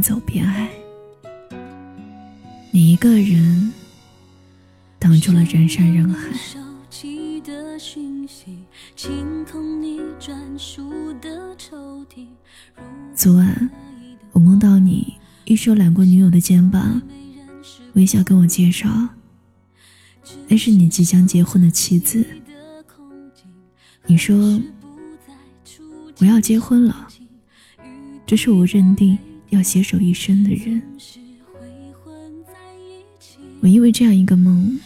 边走边爱。你一个人挡住了人山人海。昨晚我梦到你一手揽过女友的肩膀，微笑跟我介绍，那是你即将结婚的妻子。你说我要结婚了，这是我认定要携手一生的人。我因为这样一个梦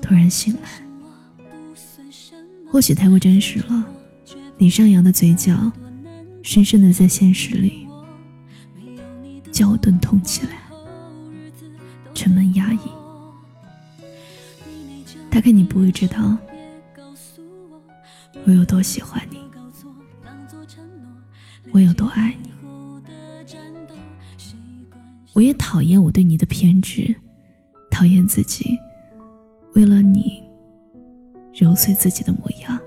突然醒来，或许太过真实了，你上扬的嘴角深深的在现实里叫我钝痛起来，沉闷压抑。大概你不会知道。我有多喜欢你，我有多爱你，我也讨厌我对你的偏执，讨厌自己为了你揉碎自己的模样。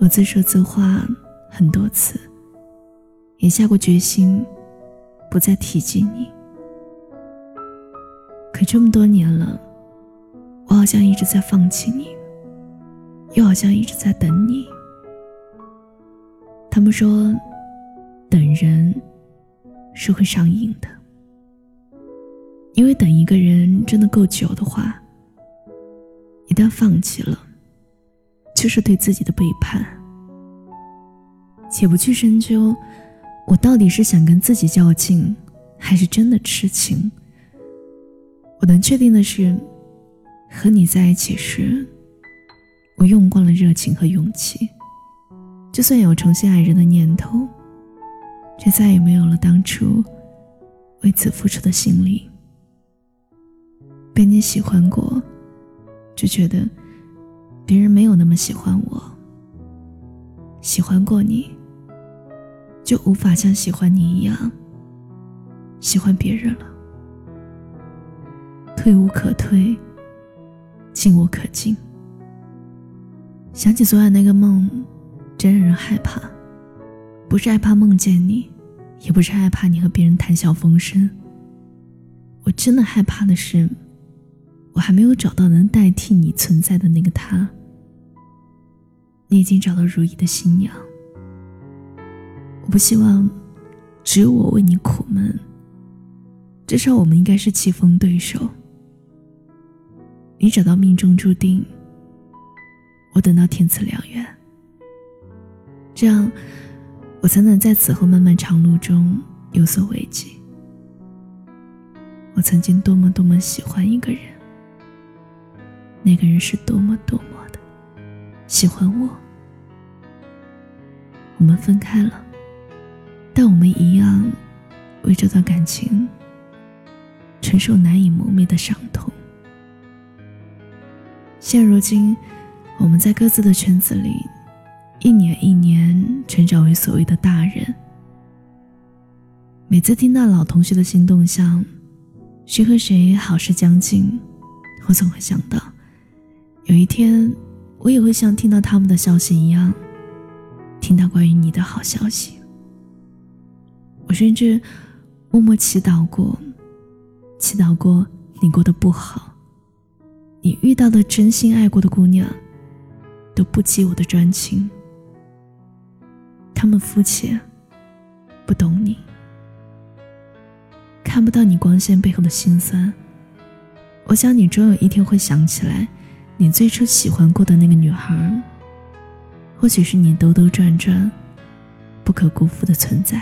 我自说自话很多次，也下过决心不再提及你。可这么多年了，我好像一直在放弃你。又好像一直在等你。他们说，等人是会上瘾的，因为等一个人真的够久的话，一旦放弃了，就是对自己的背叛。且不去深究，我到底是想跟自己较劲，还是真的痴情。我能确定的是，和你在一起时。我用光了热情和勇气，就算有重新爱人的念头，却再也没有了当初为此付出的心力。被你喜欢过，就觉得别人没有那么喜欢我；喜欢过你，就无法像喜欢你一样喜欢别人了。退无可退，进无可进。想起昨晚那个梦，真让人害怕。不是害怕梦见你，也不是害怕你和别人谈笑风生。我真的害怕的是，我还没有找到能代替你存在的那个他。你已经找到如意的新娘。我不希望只有我为你苦闷。至少我们应该是棋逢对手。你找到命中注定。我等到天赐良缘，这样我才能在此后漫漫长路中有所慰藉。我曾经多么多么喜欢一个人，那个人是多么多么的喜欢我。我们分开了，但我们一样为这段感情承受难以磨灭的伤痛。现如今。我们在各自的圈子里，一年一年成长为所谓的大人。每次听到老同学的新动向，谁和谁好事将近，我总会想到，有一天我也会像听到他们的消息一样，听到关于你的好消息。我甚至默默祈祷过，祈祷过你过得不好，你遇到的真心爱过的姑娘。都不及我的专情，他们肤浅，不懂你，看不到你光鲜背后的辛酸。我想你终有一天会想起来，你最初喜欢过的那个女孩，或许是你兜兜转转不可辜负的存在。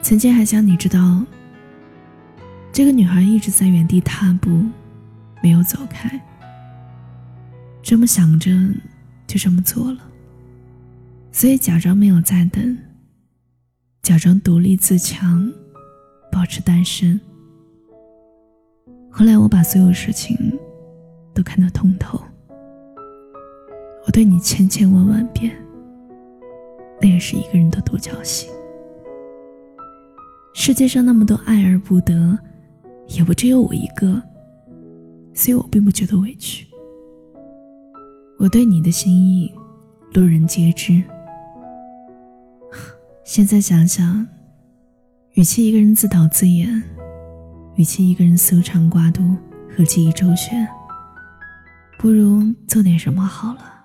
曾经还想你知道，这个女孩一直在原地踏步，没有走开。这么想着，就这么做了。所以假装没有在等，假装独立自强，保持单身。后来我把所有事情都看得通透。我对你千千万万遍，那也是一个人的独角戏。世界上那么多爱而不得，也不只有我一个，所以我并不觉得委屈。我对你的心意，路人皆知。现在想想，与其一个人自导自演，与其一个人搜肠刮肚和记忆周旋，不如做点什么好了。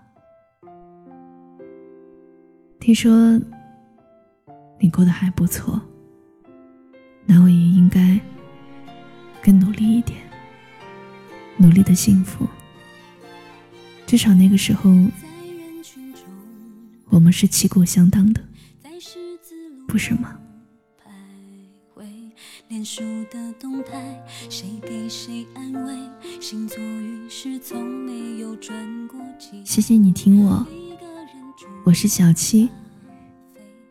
听说你过得还不错，那我也应该更努力一点，努力的幸福。至少那个时候，我们是旗鼓相当的，不是吗？脸书的动态，谁给谁安慰？星座运势从没有转过几。谢谢你听我，我是小七。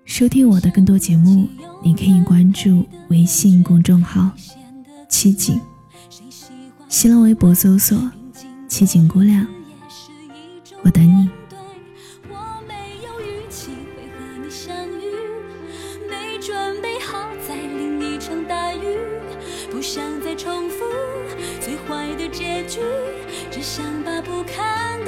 收听我的更多节目，你可以关注微信公众号“七景”，新浪微博搜索“七景姑娘”，我等你。重复最坏的结局只想把不堪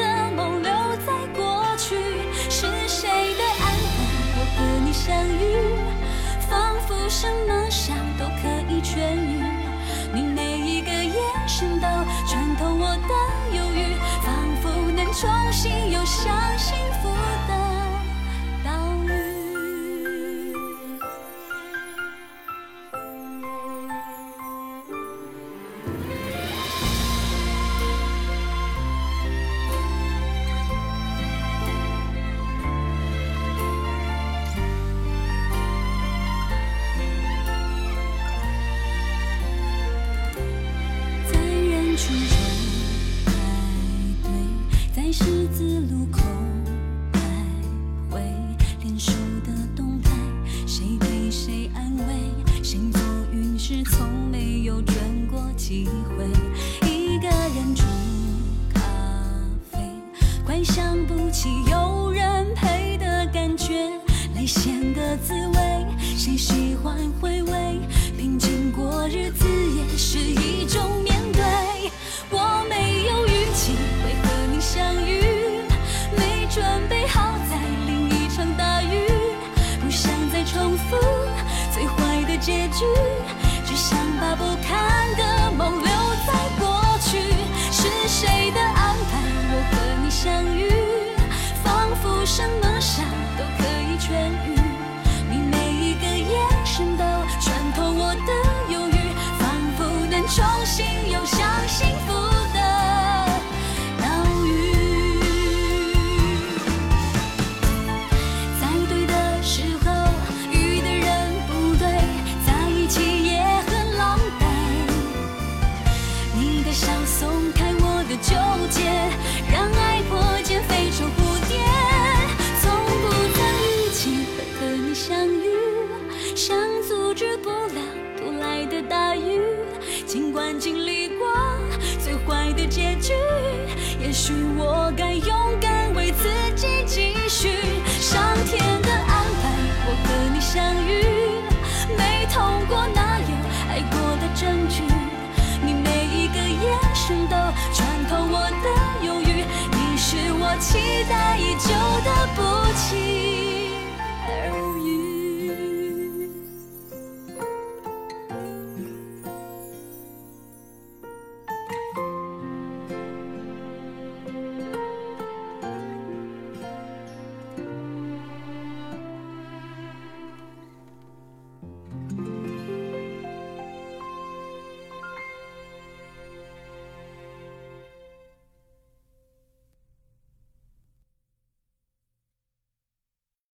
十字路口徘徊，联手的动态，谁给谁安慰？谁多运时从没有转过几回？一个人煮咖啡，快想不起有人陪的感觉，泪咸的滋味，谁喜欢回味？平静过日子也是一种。结局，只想把不堪的梦留在过去。是谁的安排？我和你相遇。仿佛什么伤都可以痊愈，你每一个眼神都穿透我的忧郁，仿佛能重新许我该。